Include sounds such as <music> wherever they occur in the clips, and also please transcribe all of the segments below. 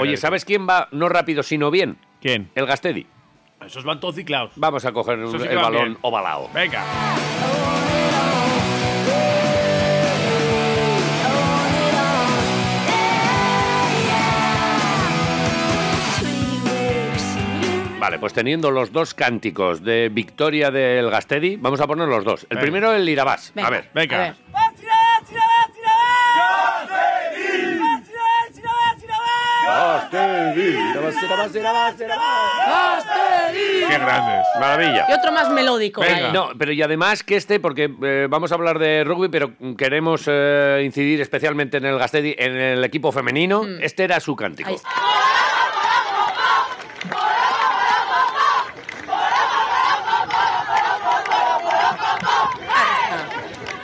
Oye, ¿sabes quién va no rápido sino bien? ¿Quién? El Gastedi. Esos van todos ciclados. Vamos a coger el balón bien. ovalado. Venga. Vale, pues teniendo los dos cánticos de victoria del Gastedi, vamos a poner los dos. El Venga. primero el Irabás. Venga, A ver. Venga. a ver. Qué grandes. Maravilla. Y otro más melódico. Venga. No, pero y además que este, porque eh, vamos a hablar de rugby, pero queremos eh, incidir especialmente en el Gastedi, en el equipo femenino. Este era su cántico. Ahí está.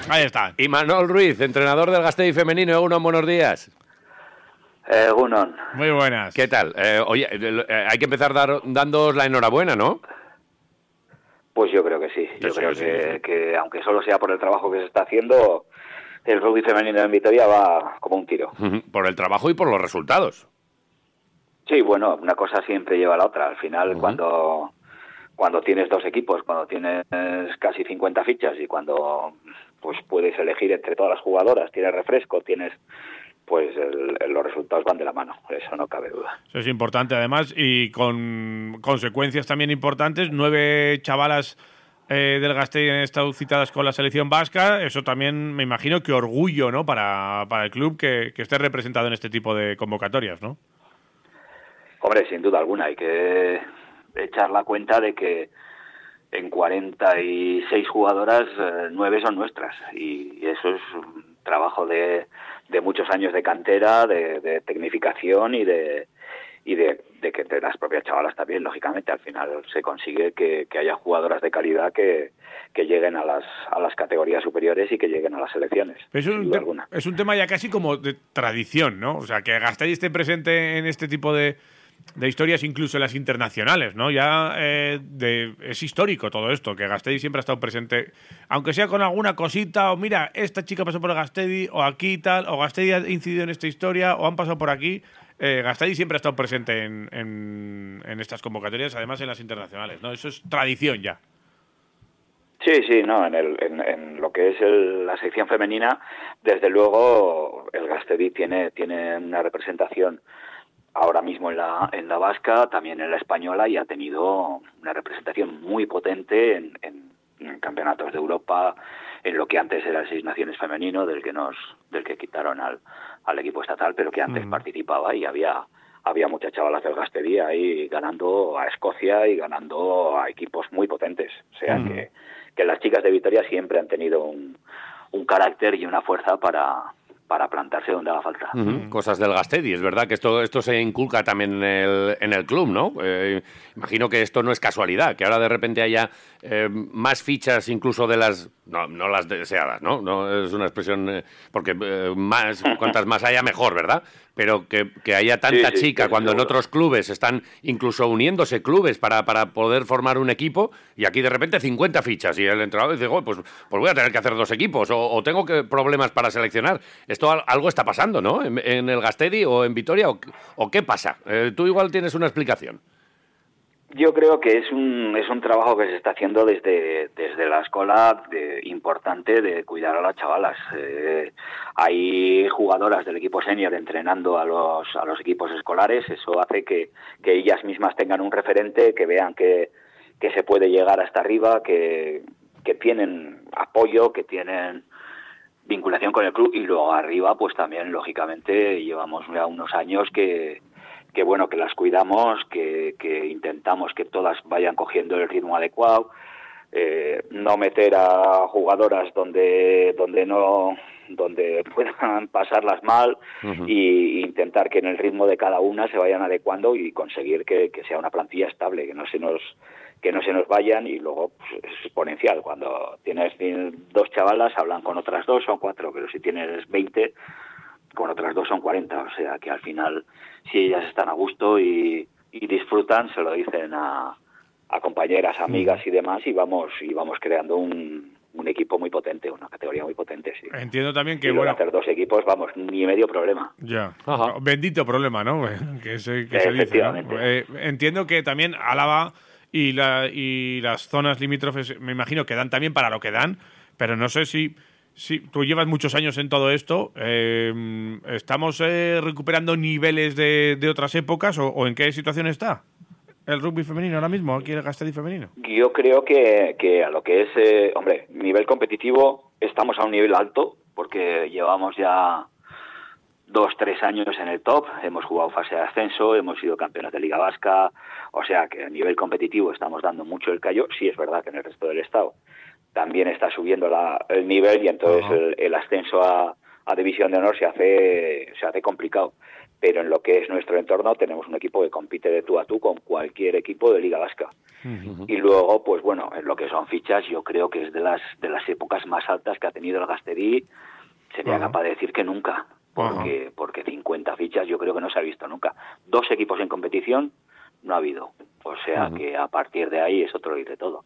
Ahí está. Y Manuel Ruiz, entrenador del Gastedi femenino. Uno, buenos días. Eh, Gunon, Muy buenas. ¿Qué tal? Eh, oye, eh, eh, hay que empezar dar, dándoos la enhorabuena, ¿no? pues yo creo que sí. Yo Sí, creo sí, que, sí. que aunque solo sea por el trabajo que se está haciendo, el rugby femenino en Vitoria va como un tiro. Por el trabajo y por los resultados. Sí, bueno, una cosa siempre lleva a la otra. Al final, cuando cuando tienes dos equipos, cuando tienes casi 50 fichas y cuando pues puedes elegir entre todas las jugadoras, tienes refresco, tienes pues el- el- los resultados van de la mano, eso no cabe duda. Eso es importante, además, y con consecuencias también importantes. Nueve chavalas eh, del Gasteiz han estado citadas con la selección vasca. Eso también me imagino que orgullo ¿no? para, para el club que, que esté representado en este tipo de convocatorias, ¿no? Hombre, sin duda alguna, hay que echar la cuenta de que en 46 jugadoras, eh, nueve son nuestras. Y eso es trabajo de, de muchos años de cantera, de, de tecnificación y de y de, de que de las propias chavalas también, lógicamente, al final se consigue que, que haya jugadoras de calidad que, que lleguen a las, a las categorías superiores y que lleguen a las selecciones. Un, es un tema ya casi como de tradición, ¿no? O sea, que Gasteiz esté presente en este tipo de, de historias, incluso las internacionales, ¿no? Ya eh, es histórico todo esto, que Gasteiz siempre ha estado presente, aunque sea con alguna cosita, o mira, esta chica pasó por Gasteiz, o aquí tal, o Gasteiz ha incidido en esta historia, o han pasado por aquí. Eh, Gasteiz siempre ha estado presente en, en- en estas convocatorias, además en las internacionales, ¿no? Eso es tradición ya. Sí, sí, no, en, el, en, en lo que es el- la sección femenina, desde luego el Gastedi tiene, tiene una representación ahora mismo en la, en la vasca, también en la española y ha tenido una representación muy potente en, en- en campeonatos de Europa, en lo que antes era el Seis Naciones femenino, del que nos, del que quitaron al, al equipo estatal, pero que antes participaba y había había muchas chavalas del Gastedi ahí ganando a Escocia y ganando a equipos muy potentes. O sea que, que las chicas de Vitoria siempre han tenido un, un carácter y una fuerza para, para plantarse donde haga falta. Ujú, Cosas del Gastedi, es verdad que esto, esto se inculca también en el, en el club, ¿no? Eh, imagino que esto no es casualidad, que ahora de repente haya eh, más fichas incluso de las, no, no las deseadas, ¿no? No es una expresión, eh, porque eh, más, cuantas más haya mejor, ¿verdad? Pero que, que haya tanta Sí, chica sí, cuando en otros clubes están incluso uniéndose clubes para, para poder formar un equipo y aquí de repente 50 fichas y el entrenador dice, "Joder, pues, pues voy a tener que hacer dos equipos o, o tengo que, problemas para seleccionar. Esto al- algo está pasando, ¿no? En, en el Gastedi o en Vitoria o, o qué pasa. Eh, tú igual tienes una explicación. Yo creo que es un, es un trabajo que se está haciendo desde, desde la escuela de- importante de cuidar a las chavalas. Eh, hay jugadoras del equipo senior entrenando a los, a los equipos escolares, eso hace que, que ellas mismas tengan un referente, que vean que, que se puede llegar hasta arriba, que, que tienen apoyo, que tienen vinculación con el club y luego arriba pues también lógicamente llevamos ya unos años que, que bueno que las cuidamos que, que intentamos que todas vayan cogiendo el ritmo adecuado eh, no meter a jugadoras donde donde no donde <laughs> puedan pasarlas mal y intentar que en el ritmo de cada una se vayan adecuando y conseguir que, que sea una plantilla estable que no se nos que no se nos vayan y luego pues, es exponencial. Cuando tienes dos chavalas, hablan con otras dos, son cuatro, pero si tienes 20, con otras dos son 40. O sea que al final, si ellas están a gusto y, y disfrutan, se lo dicen a, a compañeras, amigas y demás y vamos, y vamos creando un, un equipo muy potente, una categoría muy potente, sí. Entiendo también que, Y bueno... hacer dos equipos, vamos, ni medio problema. Ya. Ajá. Bendito problema, ¿no? <laughs> que se, que se dice. Eh, entiendo que también Álava y, la, y las zonas limítrofes, me imagino que dan también para lo que dan, pero no sé si, si tú llevas muchos años en todo esto. eh, ¿Estamos eh, recuperando niveles de, de otras épocas o, o en qué situación está el rugby femenino ahora mismo, aquí el Gastedi femenino? Yo creo que, que a lo que es, eh, hombre, nivel competitivo, estamos a un nivel alto, porque llevamos ya dos, tres años en el top, hemos jugado fase de ascenso, hemos sido campeones de Liga Vasca, o sea que a nivel competitivo estamos dando mucho el callo, sí es verdad que en el resto del Estado también está subiendo la- el nivel y entonces el, el ascenso a, a División de Honor se hace, se hace complicado. Pero en lo que es nuestro entorno tenemos un equipo que compite de tú a tú con cualquier equipo de Liga Vasca. Y luego, pues bueno, en lo que son fichas, yo creo que es de las de las épocas más altas que ha tenido el Gastedí. Sería capaz de decir que nunca, porque porque 50 fichas yo creo que no se ha visto nunca. Dos equipos en competición no ha habido. O sea que a partir de ahí es otro ir de todo.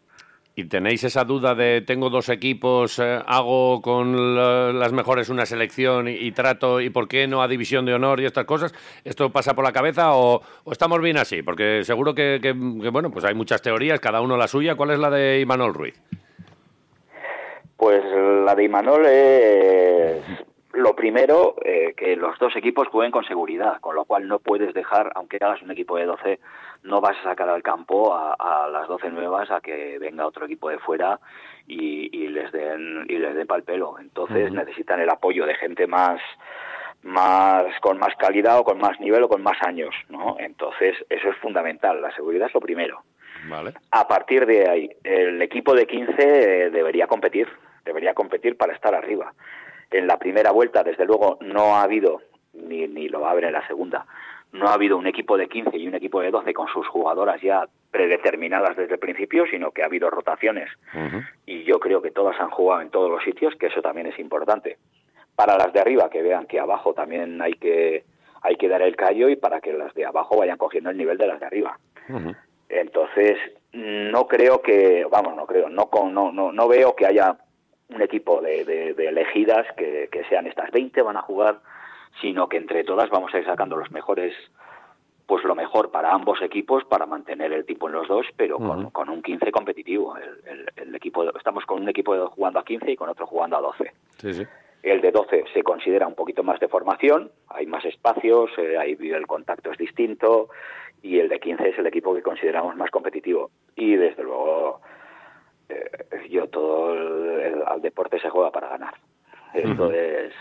¿Y tenéis esa duda de tengo dos equipos, eh, hago con la- las mejores una selección y, trato y por qué no a división de honor y estas cosas? ¿Esto pasa por la cabeza o, estamos bien así? Porque seguro que, bueno, pues hay muchas teorías, cada uno la suya. ¿Cuál es la de Imanol Ruiz? Pues la de Imanol es lo primero, eh, que los dos equipos jueguen con seguridad, con lo cual no puedes dejar, aunque hagas un equipo de 12, no vas a sacar al campo a, a las 12 nuevas a que venga otro equipo de fuera y, y les den y les den pal pelo. Entonces necesitan el apoyo de gente más más con más calidad o con más nivel o con más años, ¿no? Entonces eso es fundamental. La seguridad es lo primero. Vale. A partir de ahí, el equipo de 15 eh, debería competir, debería competir para estar arriba. En la primera vuelta, desde luego, no ha habido, ni, ni lo va a haber en la segunda, no ha habido un equipo de 15 y un equipo de 12 con sus jugadoras ya predeterminadas desde el principio, sino que ha habido rotaciones y yo creo que todas han jugado en todos los sitios, que eso también es importante. Para las de arriba, que vean que abajo también hay que, hay que dar el callo y para que las de abajo vayan cogiendo el nivel de las de arriba. Entonces, no creo que, vamos, no creo, no, con- no, no, no veo que haya un equipo de, de- de elegidas que, que sean estas 20 van a jugar, sino que entre todas vamos a ir sacando los mejores, pues lo mejor para ambos equipos para mantener el tipo en los dos, pero con, un 15 competitivo. El, el- el equipo, estamos con un equipo jugando a 15 y con otro jugando a 12. Sí, sí. El de 12 se considera un poquito más de formación, hay más espacios, eh, ahí el contacto es distinto y el de 15 es el equipo que consideramos más competitivo. Y desde luego, eh, yo todo el, el- al deporte se juega para ganar. Entonces,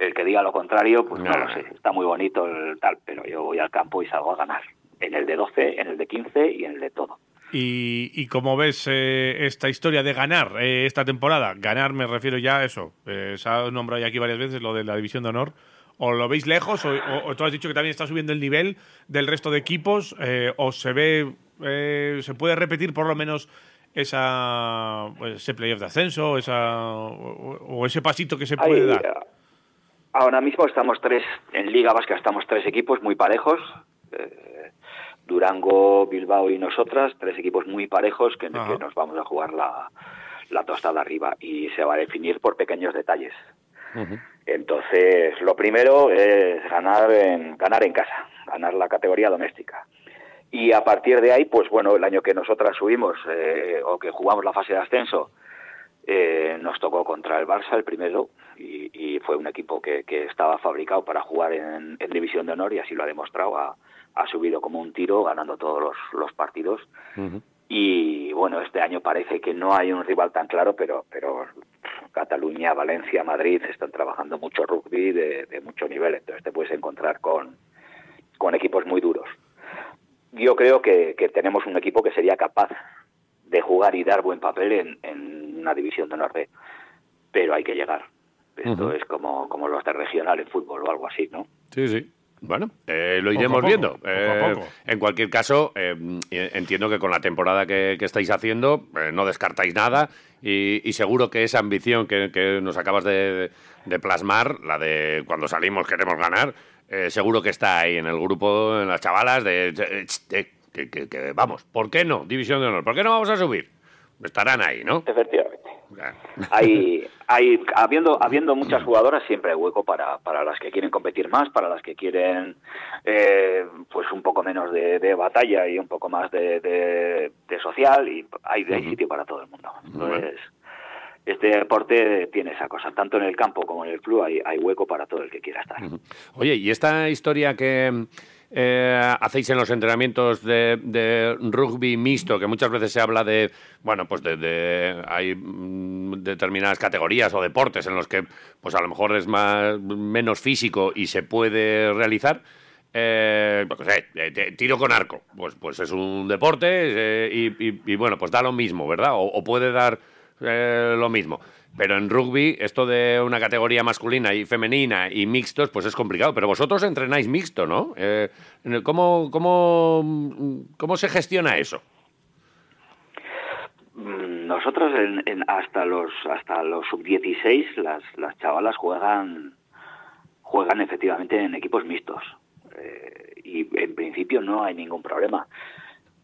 el que diga lo contrario, pues no, No, lo sé, está muy bonito el tal, pero yo voy al campo y salgo a ganar. En el de 12, en el de 15 y en el de todo. ¿Y, y cómo ves eh, esta historia de ganar eh, esta temporada? Ganar me refiero ya a eso. Eh, se ha nombrado ya aquí varias veces lo de la división de honor. ¿O lo veis lejos? ¿O, o- o tú has dicho que también está subiendo el nivel del resto de equipos? Eh, ¿O se ve, eh, se puede repetir por lo menos esa, pues, ese playoff de ascenso esa, o, o ese pasito que se puede Hay, dar? Ahora mismo estamos tres, en Liga Vasca estamos tres equipos muy parejos. eh, Durango, Bilbao y nosotras, tres equipos muy parejos que, que nos vamos a jugar la, la tostada arriba y se va a definir por pequeños detalles. Entonces, lo primero es ganar en, ganar en casa, ganar la categoría doméstica. Y a partir de ahí, pues bueno, el año que nosotras subimos eh, o que jugamos la fase de ascenso, eh, nos tocó contra el Barça el primero y, y fue un equipo que, que estaba fabricado para jugar en, en División de Honor y así lo ha demostrado. Ha, ha subido como un tiro, ganando todos los, los partidos. Y bueno, este año parece que no hay un rival tan claro, pero, pero Cataluña, Valencia, Madrid están trabajando mucho rugby de, de mucho nivel, entonces te puedes encontrar con, con equipos muy duros. Yo creo que, que tenemos un equipo que sería capaz de jugar y dar buen papel en, en una división de honor B, pero hay que llegar. Esto es como, como los de regional en fútbol o algo así, ¿no? Sí, sí. Bueno, eh, lo Poco a iremos poco, viendo. poco a Eh, poco. En cualquier caso, eh, entiendo que con la temporada que, que estáis haciendo eh, no descartáis nada y, y seguro que esa ambición que, que nos acabas de, de plasmar, la de cuando salimos queremos ganar, eh, seguro que está ahí en el grupo, en las chavalas, de, de- de- que, que- que, vamos, ¿por qué no? División de honor, ¿por qué no vamos a subir? estarán ahí, ¿no? Efectivamente. Hay, <laughs> hay, habiendo, habiendo muchas jugadoras, siempre hay hueco para, para las que quieren competir más, para las que quieren eh, pues un poco menos de, batalla y un poco más de, de, social, y hay, hay sitio para todo el mundo. Entonces, este deporte tiene esa cosa, tanto en el campo como en el club hay, hay hueco para todo el que quiera estar. Oye, y esta historia que eh, hacéis en los entrenamientos de, rugby mixto, que muchas veces se habla de, bueno, pues de, hay mm, determinadas categorías o deportes en los que, pues a lo mejor es más menos físico y se puede realizar. Eh, eh tiro con arco, pues, pues es un deporte eh, y, bueno, pues da lo mismo, ¿verdad? o puede dar lo mismo. Pero en rugby, esto de una categoría masculina y femenina y mixtos, pues es complicado. Pero vosotros entrenáis mixto, ¿no? Eh, ¿cómo, cómo, cómo se gestiona eso? Mm, nosotros en, hasta los hasta los sub 16 las, las chavalas juegan juegan efectivamente en equipos mixtos eh, y en principio no hay ningún problema.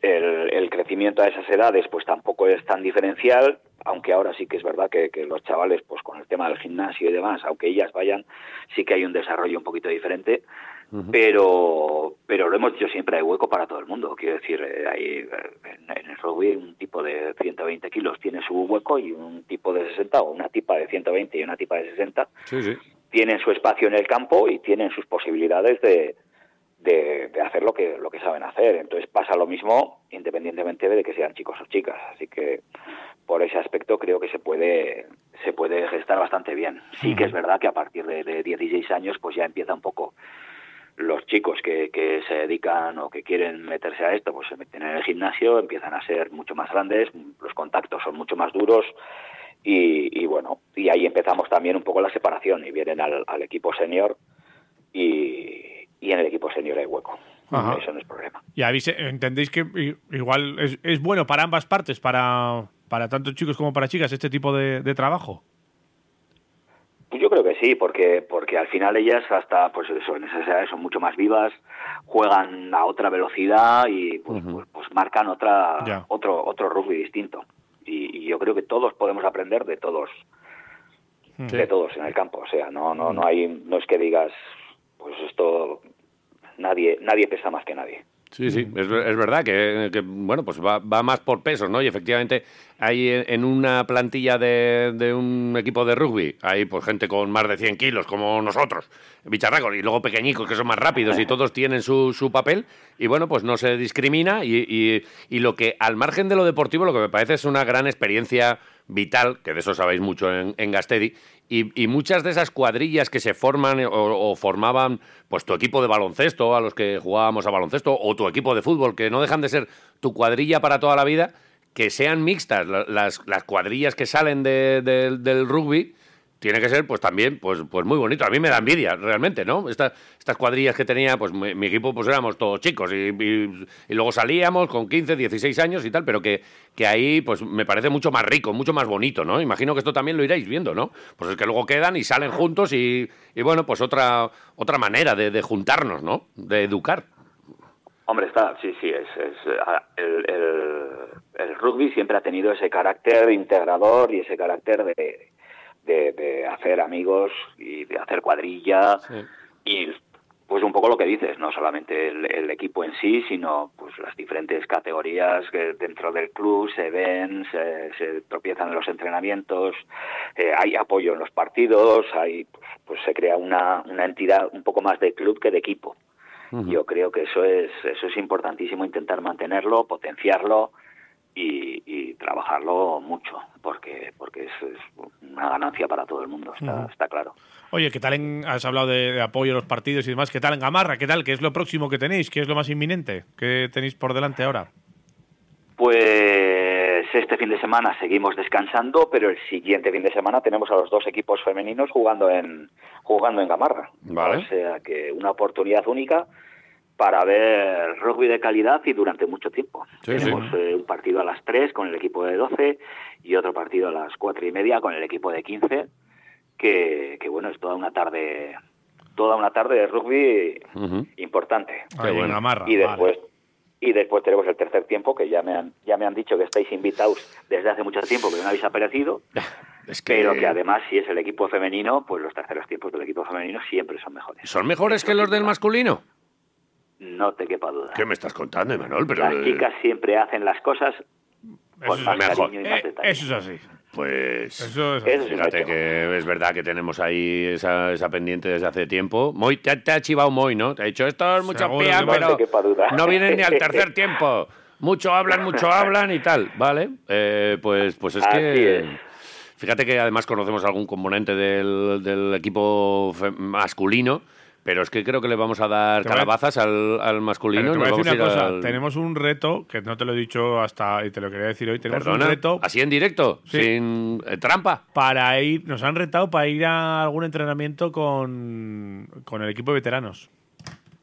El, el, crecimiento a esas edades pues tampoco es tan diferencial aunque ahora sí que es verdad que, los chavales, pues con el tema del gimnasio y demás, aunque ellas vayan, sí que hay un desarrollo un poquito diferente, pero pero lo hemos dicho siempre, hay hueco para todo el mundo. Quiero decir, eh, hay, en, el rugby un tipo de 120 kilos tiene su hueco y un tipo de 60 o una tipa de 120 y una tipa de 60 tienen su espacio en el campo y tienen sus posibilidades de, de, hacer lo que, lo que saben hacer. Entonces pasa lo mismo independientemente de que sean chicos o chicas. Así que por ese aspecto creo que se puede se puede gestar bastante bien. Sí que es verdad que a partir de, de 16 años pues ya empieza un poco los chicos que, que, se dedican o que quieren meterse a esto, pues se meten en el gimnasio, empiezan a ser mucho más grandes, los contactos son mucho más duros y, bueno, y ahí empezamos también un poco la separación y vienen al, al equipo senior y, y en el equipo senior hay hueco. Eso no es problema. Y entendéis que igual es, es bueno para ambas partes, para para tanto chicos como para chicas este tipo de, trabajo? Pues yo creo que sí, porque porque al final ellas hasta pues eso en esas edades son mucho más vivas, juegan a otra velocidad y pues, pues, pues marcan otra otro otro rugby distinto. Y, yo creo que todos podemos aprender de todos de todos en el campo, o sea, no no no hay no es que digas pues esto nadie nadie pesa más que nadie. Sí, sí, es, es verdad que, bueno, pues va, va, más por pesos, ¿no? Y efectivamente hay en una plantilla de, de, un equipo de rugby, hay pues gente con más de 100 kilos, como nosotros, bicharracos, y luego pequeñicos que son más rápidos y todos tienen su, su papel, y bueno, pues no se discrimina, y, y, y lo que al margen de lo deportivo, lo que me parece es una gran experiencia vital, que de eso sabéis mucho en, en Gastedi, y, muchas de esas cuadrillas que se forman o, formaban, pues tu equipo de baloncesto, a los que jugábamos a baloncesto, o tu equipo de fútbol, que no dejan de ser tu cuadrilla para toda la vida, que sean mixtas las, las cuadrillas que salen del rugby tiene que ser pues también pues pues muy bonito. A mí me da envidia realmente, ¿no? Estas estas cuadrillas que tenía, pues mi, equipo pues éramos todos chicos y, luego salíamos con 15, 16 años y tal, pero que, que ahí pues me parece mucho más rico, mucho más bonito, ¿no? Imagino que esto también lo iréis viendo, ¿no? Pues es que luego quedan y salen juntos y, y bueno, pues otra otra manera de, de juntarnos, ¿no? De educar. Hombre, está, sí, sí, es, es el, el, rugby siempre ha tenido ese carácter integrador y ese carácter de, de, hacer amigos y de hacer cuadrilla. Y pues un poco lo que dices, no solamente el, equipo en sí, sino pues las diferentes categorías que dentro del club se ven, se, tropiezan en los entrenamientos, eh, hay apoyo en los partidos, hay pues, pues, se crea una, una entidad un poco más de club que de equipo. Yo creo que eso es eso es importantísimo intentar mantenerlo, potenciarlo y, trabajarlo mucho, porque porque es, una ganancia para todo el mundo, está, está claro. Oye, ¿qué tal en, has hablado de, apoyo a los partidos y demás? ¿Qué tal en Gamarra? ¿Qué tal? ¿Qué es lo próximo que tenéis? ¿Qué es lo más inminente? ¿Qué tenéis por delante ahora? Pues este fin de semana seguimos descansando, pero el siguiente fin de semana tenemos a los dos equipos femeninos jugando en jugando en Gamarra. Vale. O sea que una oportunidad única para ver rugby de calidad y durante mucho tiempo. Tenemos eh, un partido a las 3 con el equipo de 12 y otro partido a las 4 y media con el equipo de 15, que, que bueno, es toda una tarde toda una tarde de rugby importante. y después Y después tenemos el tercer tiempo, que ya me han, ya me han dicho que estáis invitados desde hace mucho tiempo, que no habéis aparecido. <laughs> Es que Pero que además, si es el equipo femenino, pues los terceros tiempos del equipo femenino siempre son mejores. ¿Son mejores que los del masculino? No te quepa duda. ¿Qué me estás contando, Emanuel? Pero, Las eh, chicas siempre hacen las cosas Eso con es más mejor. cariño y más Eh, detalle. eso es así. Pues... Eso es así. Eso es Fíjate que es verdad que tenemos ahí esa, esa pendiente desde hace tiempo. Moy, te, ha- te ha chivado Moy, ¿no? Te ha dicho, esto es mucho pía, pero te quepa duda. no vienen ni al <laughs> tercer tiempo. Mucho hablan, mucho hablan y tal. Vale, eh, pues, pues es Así que... es. Fíjate que además conocemos algún componente del, del equipo masculino, pero es que creo que le vamos a dar Te a- calabazas al, al masculino. Pero te voy a decir una cosa. al- Tenemos un reto, que no te lo he dicho hasta, y te lo quería decir hoy. Tenemos Perdona, un reto así en directo, Sí. sin eh, trampa. para ir. Nos han retado para ir a algún entrenamiento con, con el equipo de veteranos.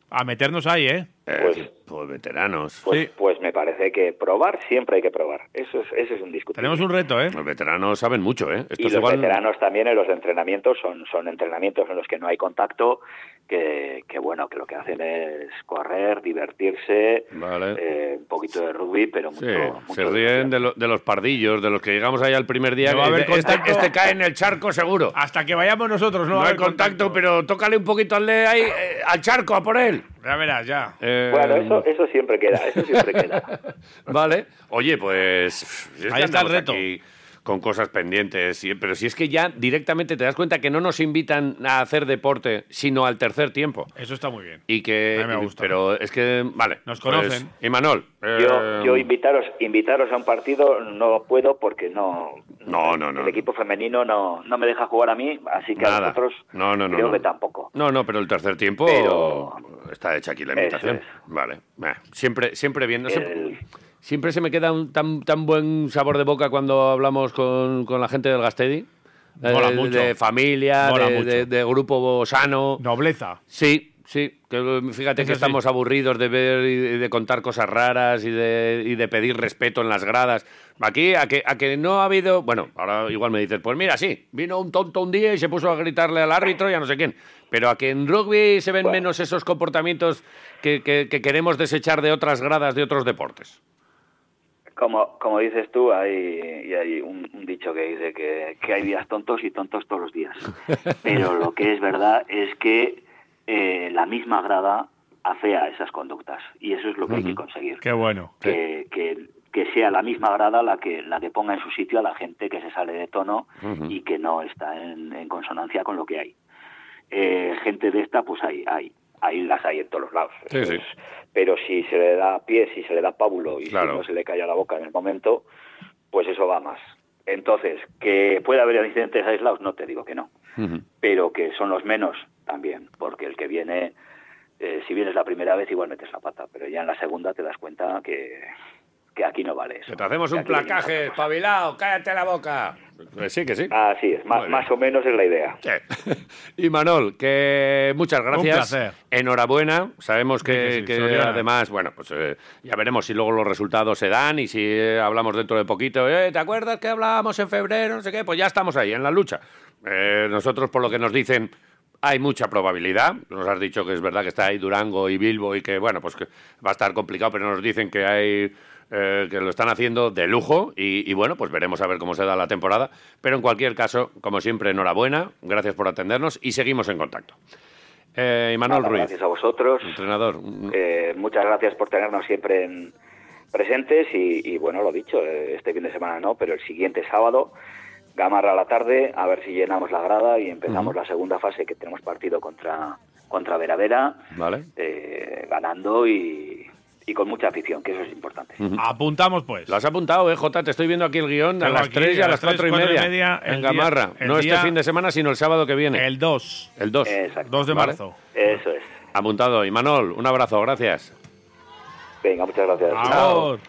A meternos ahí, ¿eh? Eh, Pues- pues veteranos. Pues, Sí. pues me parece que probar siempre hay que probar. Eso es, eso es indiscutible. Tenemos un reto, ¿eh? Los veteranos saben mucho, ¿eh? Esto y es los igual- veteranos también en los entrenamientos son, son entrenamientos en los que no hay contacto, que, que bueno, que lo que hacen es correr, divertirse, Vale. eh, un poquito de rugby, pero mucho, Sí, mucho se ríen de, lo- de los pardillos, de los que llegamos ahí al primer día. No va a haber este, contacto. este cae en el charco seguro. Hasta que vayamos nosotros, ¿no? No va a hay haber contacto, pero tócale un poquito al de ahí, eh, al charco, a por él. Ya verás, ya. Eh, Bueno, eso, eso siempre queda, eso siempre queda. <laughs> Vale. Oye, pues. Ahí está el reto. aquí Con cosas pendientes. y- Pero si es que ya directamente te das cuenta que no nos invitan a hacer deporte, sino al tercer tiempo. Eso está muy bien. Y que. A mí me gusta. Pero es que. Vale. Nos pues, conocen. Imanol. Yo, eh, yo invitaros, invitaros a un partido no puedo porque no, No, no, no. el equipo femenino no, no me deja jugar a mí, así que a Nada. vosotros No, no, no, creo no. que tampoco. No, no, pero el tercer tiempo Pero- está hecha aquí la invitación. es. Vale. Siempre, siempre bien. No sé- El- siempre se me queda un tan, tan buen sabor de boca cuando hablamos con, con la gente del Gastedi. Eh, Mola de, mucho. de familia, Mola de, mucho. de- de grupo sano. Nobleza. Sí, sí. Que, fíjate Eso que sí. estamos aburridos de ver y de contar cosas raras y de, y de pedir respeto en las gradas. Aquí, a que, a que no ha habido. Bueno, ahora igual me dices, pues mira, sí, vino un tonto un día y se puso a gritarle al árbitro y a no sé quién. Pero a que en rugby se ven Bueno. menos esos comportamientos que, que- que queremos desechar de otras gradas de otros deportes. Como, como dices tú, hay, y hay un, un dicho que dice que, que hay días tontos y tontos todos los días. <laughs> Pero lo que es verdad es que eh, la misma grada afea esas conductas y eso es lo que hay que conseguir. Qué bueno. Que, que, que sea la misma grada la que, la que ponga en su sitio a la gente que se sale de tono y que no está en, en consonancia con lo que hay. Eh, gente de esta, pues hay, hay, ahí las hay en todos los lados. Sí, sí. Pero si se le da pie, si se le da pábulo y Claro. si no se le calla la boca en el momento, pues eso va más. Entonces, que puede haber incidentes aislados, no te digo que no, pero que son los menos también, porque el que viene, eh, si vienes la primera vez, igual metes la pata, pero ya en la segunda te das cuenta que, que aquí no vale eso. Que te hacemos Que un placaje, espabilado, cállate la boca. Pues sí, que sí. Así es, más, o menos es la idea. Sí. <laughs> Y Manol, que muchas gracias. placer. Enhorabuena. Sabemos que, Sí, que sí, que Soriana. además, bueno, pues eh, ya veremos si luego los resultados se dan y si eh, hablamos dentro de poquito. Eh, ¿Te acuerdas que hablábamos en febrero? No sé qué. Pues ya estamos ahí, en la lucha. Eh, nosotros, por lo que nos dicen, hay mucha probabilidad. Nos has dicho que es verdad que está ahí Durango y Bilbo y que, bueno, pues que va a estar complicado, pero nos dicen que hay eh, que lo están haciendo de lujo y, y, bueno, pues veremos a ver cómo se da la temporada. Pero en cualquier caso, como siempre, enhorabuena, gracias por atendernos y seguimos en contacto. Eh, Imanol Ruiz, Gracias a vosotros. entrenador. Eh, muchas gracias por tenernos siempre en- presentes y, y, bueno, lo dicho, eh, este fin de semana no, pero el siguiente sábado, Gamarra a la tarde, a ver si llenamos la grada y empezamos la segunda fase que tenemos partido contra, contra Veravera, Vale. eh, ganando y, y con mucha afición, que eso es importante. Apuntamos, pues. Lo has apuntado, eh, Jota. Te estoy viendo aquí el guion a las aquí 3 y a las las 4 y media. cuatro y media, en día- Gamarra. el no día- este fin de semana, sino el sábado que viene. El 2. El 2. Exacto. 2 de Vale. marzo. Eso es. Apuntado. Imanol, un abrazo, gracias. Venga, muchas gracias. Ahora.